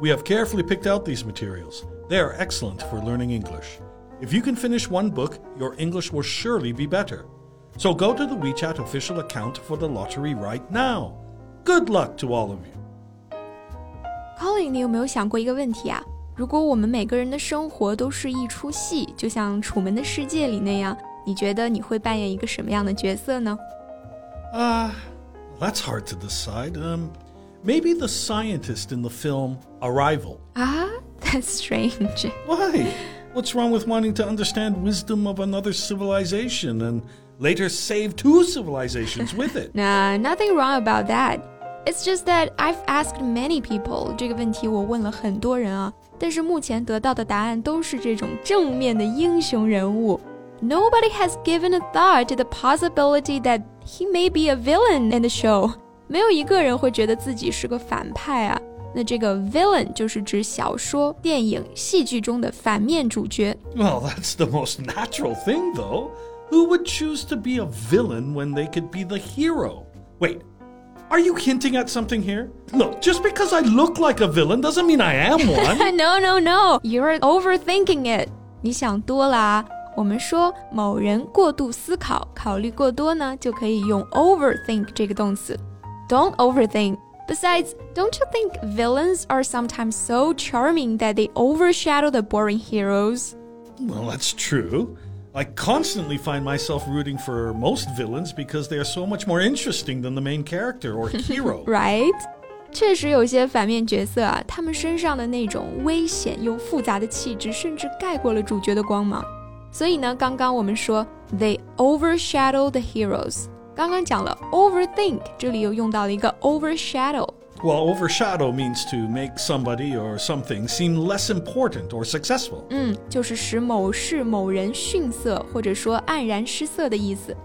we have carefully picked out these materials. They are excellent for learning English. If you can finish one book, your English will surely be better. So go to the WeChat official account for the lottery right now. Good luck to all of you. Colin，你有没有想过一个问题啊？如果我们每个人的生活都是一出戏，就像《楚门的世界》里那样，你觉得你会扮演一个什么样的角色呢？Ah, uh, that's hard to decide. Um, Maybe the scientist in the film Arrival. Ah, that's strange. Why? What's wrong with wanting to understand wisdom of another civilization and later save two civilizations with it? nah, nothing wrong about that. It's just that I've asked many people 这个问题，我问了很多人啊，但是目前得到的答案都是这种正面的英雄人物。Nobody has given a thought to the possibility that he may be a villain in the show. 没有一个人会觉得自己是个反派啊。那这个 villain 就是指小说、电影、戏剧中的反面主角。Well, that's the most natural thing, though. Who would choose to be a villain when they could be the hero? Wait, are you hinting at something here? Look, just because I look like a villain doesn't mean I am one. no, no, no. You're overthinking it. 你想多了啊。我们说某人过度思考、考虑过多呢，就可以用 overthink 这个动词。 don't overthink. Besides, don't you think villains are sometimes so charming that they overshadow the boring heroes? Well, that's true. I constantly find myself rooting for most villains because they are so much more interesting than the main character or hero. right? 确实有些反面角色啊，他们身上的那种危险又复杂的气质，甚至盖过了主角的光芒。所以呢，刚刚我们说 they overshadow the heroes， 刚刚讲了 overthink，这里又用到了一个 overshadow。Well, overshadow means to make somebody or something seem less important or successful. 嗯，就是使某事某人逊色或者说黯然失色的意思。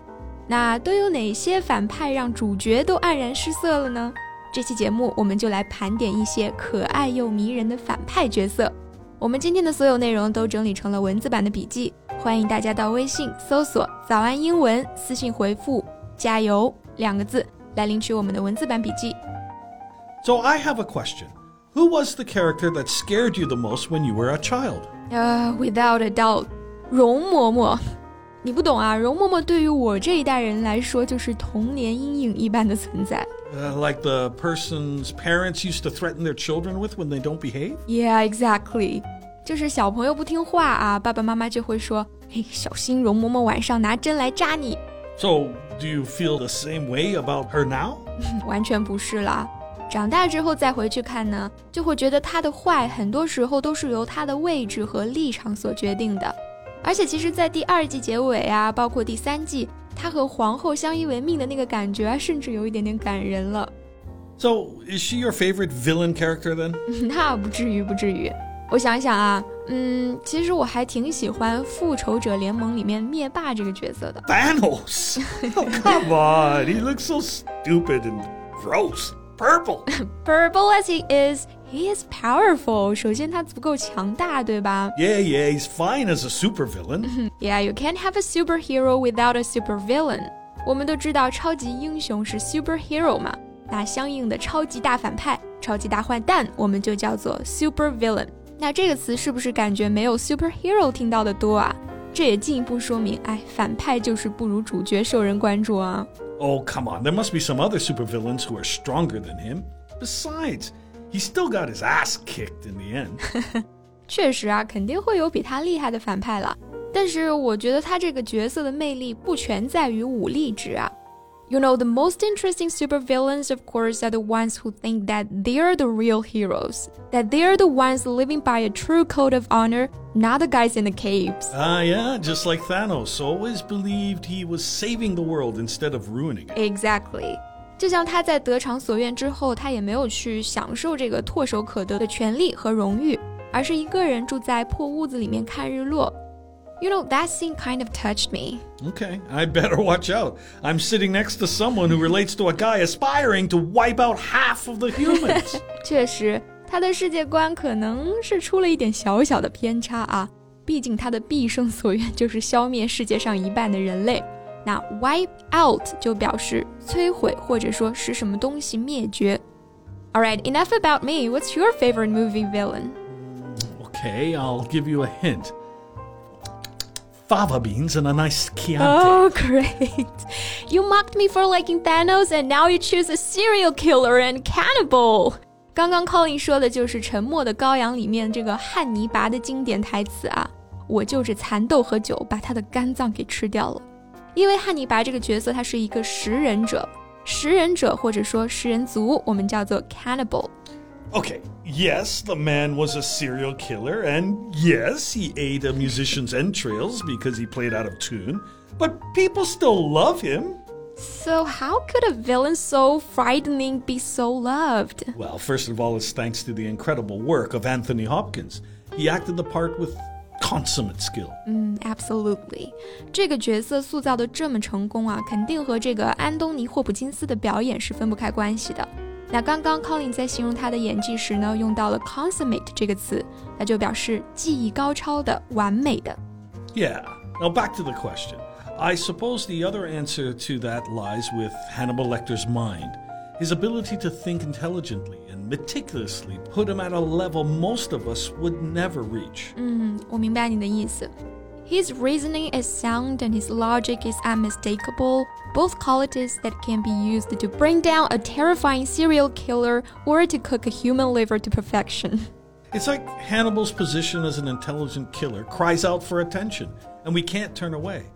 那都有哪些反派让主角都黯然失色了呢？这期节目我们就来盘点一些可爱又迷人的反派角色。我们今天的所有内容都整理成了文字版的笔记，欢迎大家到微信搜索“早安英文”，私信回复。加油两个字来领取我们的文字版笔记。So I have a question. Who was the character that scared you the most when you were a child? Uh, without a doubt, 容嬷嬷。你不懂啊，容嬷嬷对于我这一代人来说就是童年阴影一般的存在。Uh, like the person's parents used to threaten their children with when they don't behave? Yeah, exactly. 就是小朋友不听话啊，爸爸妈妈就会说：“嘿，小心容嬷嬷晚上拿针来扎你。” So, do you feel the same way about her now? 完全不是啦。长大之后再回去看呢，就会觉得她的坏很多时候都是由她的位置和立场所决定的。而且，其实，在第二季结尾啊，包括第三季，她和皇后相依为命的那个感觉啊，甚至有一点点感人了。So, is she your favorite villain character then? 那不至于，不至于。 我想一想啊，嗯，其实我还挺喜欢《复仇者联盟》里面灭霸这个角色的。Thanos, oh, come on, he looks so stupid and gross. Purple. Purple as he is, he is powerful. 首先他足够强大，对吧？Yeah, yeah, he's fine as a supervillain. yeah, you can't have a superhero without a supervillain. 我们都知道超级英雄是 superhero 嘛，那相应的超级大反派、超级大坏蛋，我们就叫做 supervillain。 那这个词是不是感觉没有 superhero 听到的多啊？这也进一步说明，哎，反派就是不如主角受人关注啊。Oh, come on, there must be some other supervillains who are stronger than him. Besides, he still got his ass kicked in the end. 确实啊，肯定会有比他厉害的反派了。但是我觉得他这个角色的魅力不全在于武力值啊。You know, the most interesting supervillains, of course, are the ones who think that they're the real heroes, that they're the ones living by a true code of honor, not the guys in the caves. Ah, uh, yeah, just like Thanos always believed he was saving the world instead of ruining it. Exactly. 就像他在得偿所愿之后，他也没有去享受这个唾手可得的权利和荣誉， 而是一个人住在破屋子里面看日落。 You know, that scene kind of touched me. Okay, I better watch out. I'm sitting next to someone who relates to a guy aspiring to wipe out half of the humans. 确实，他的世界观可能是出了一点小小的偏差啊。毕竟他的毕生所愿就是消灭世界上一半的人类。那 wipe out 就表示摧毁或者说使什么东西灭绝。Alright, enough about me. What's your favorite movie villain? Okay, I'll give you a hint. Fava beans and a nice Chianti. Oh, great. You mocked me for liking Thanos, and now you choose a serial killer and cannibal. 刚刚 Colin 说的就是《沉默的羔羊》里面这个汉尼拔的经典台词啊，我就着蚕豆和酒把他的肝脏给吃掉了。因为汉尼拔这个角色他是一个食人者，食人者或者说食人族，我们叫做 cannibal。 Okay, yes, the man was a serial killer, and yes, he ate a musician's entrails because he played out of tune, but people still love him. So, how could a villain so frightening be so loved? Well, first of all, it's thanks to the incredible work of Anthony Hopkins. He acted the part with consummate skill. 嗯，absolutely，这个角色塑造的这么成功啊，肯定和这个安东尼·霍普金斯的表演是分不开关系的。 那刚刚 Colin 在形容他的演技时呢，用到了 consummate 这个词，那就表示技艺高超的、完美的。Yeah. Now back to the question. I suppose the other answer to that lies with Hannibal Lecter's mind. His ability to think intelligently and meticulously put him at a level most of us would never reach. 嗯，我明白你的意思。 his reasoning is sound and his logic is unmistakable, both qualities that can be used to bring down a terrifying serial killer or to cook a human liver to perfection. It's like Hannibal's position as an intelligent killer cries out for attention, and we can't turn away.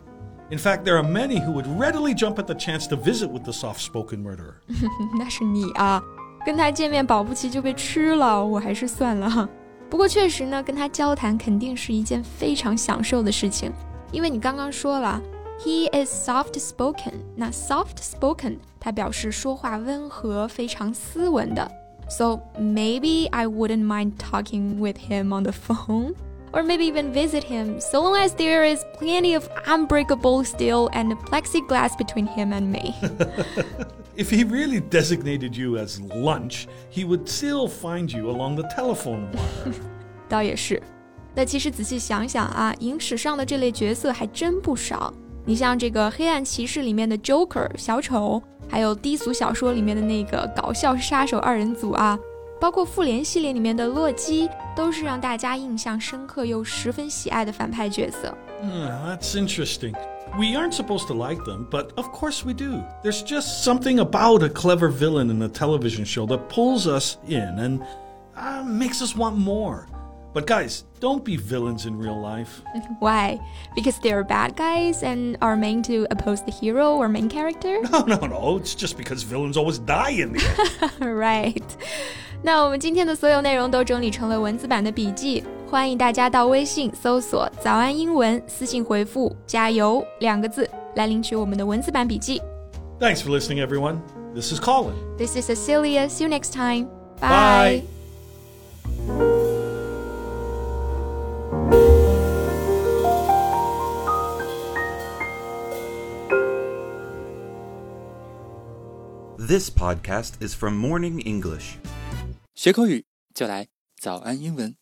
In fact, there are many who would readily jump at the chance to visit with the soft spoken murderer. 那是你啊，跟他见面保不齐就被吃了，我还是算了。 不过确实呢，跟他交谈肯定是一件非常享受的事情，因为你刚刚说了，he is soft spoken。那 soft spoken 它表示说话温和、非常斯文的。So maybe I wouldn't mind talking with him on the phone. Or maybe even visit him, so long as there is plenty of unbreakable steel and plexiglass between him and me. If he really designated you as lunch, he would still find you along the telephone wire. 倒也是，那其实仔细想想啊，影史上的这类角色还真不少。你像这个《黑暗骑士》里面的 Joker 小丑，还有低俗小说里面的那个搞笑杀手二人组啊，包括复联系列里面的洛基，都是让大家印象深刻又十分喜爱的反派角色。Mm, that's interesting. We aren't supposed to like them, but of course we do. There's just something about a clever villain in a television show that pulls us in and uh, makes us want more. But guys, don't be villains in real life. Why? Because they're bad guys and are meant to oppose the hero or main character? No, no, no. It's just because villains always die in the end. right. 那我们今天的所有内容都整理成了文字版的笔记， 欢迎大家到微信搜索“早安英文”，私信回复“加油”两个字来领取我们的文字版笔记。Thanks for listening, everyone. This is Colin. This is Cecilia. See you next time. Bye. This podcast is from Morning English. 学口语就来早安英文。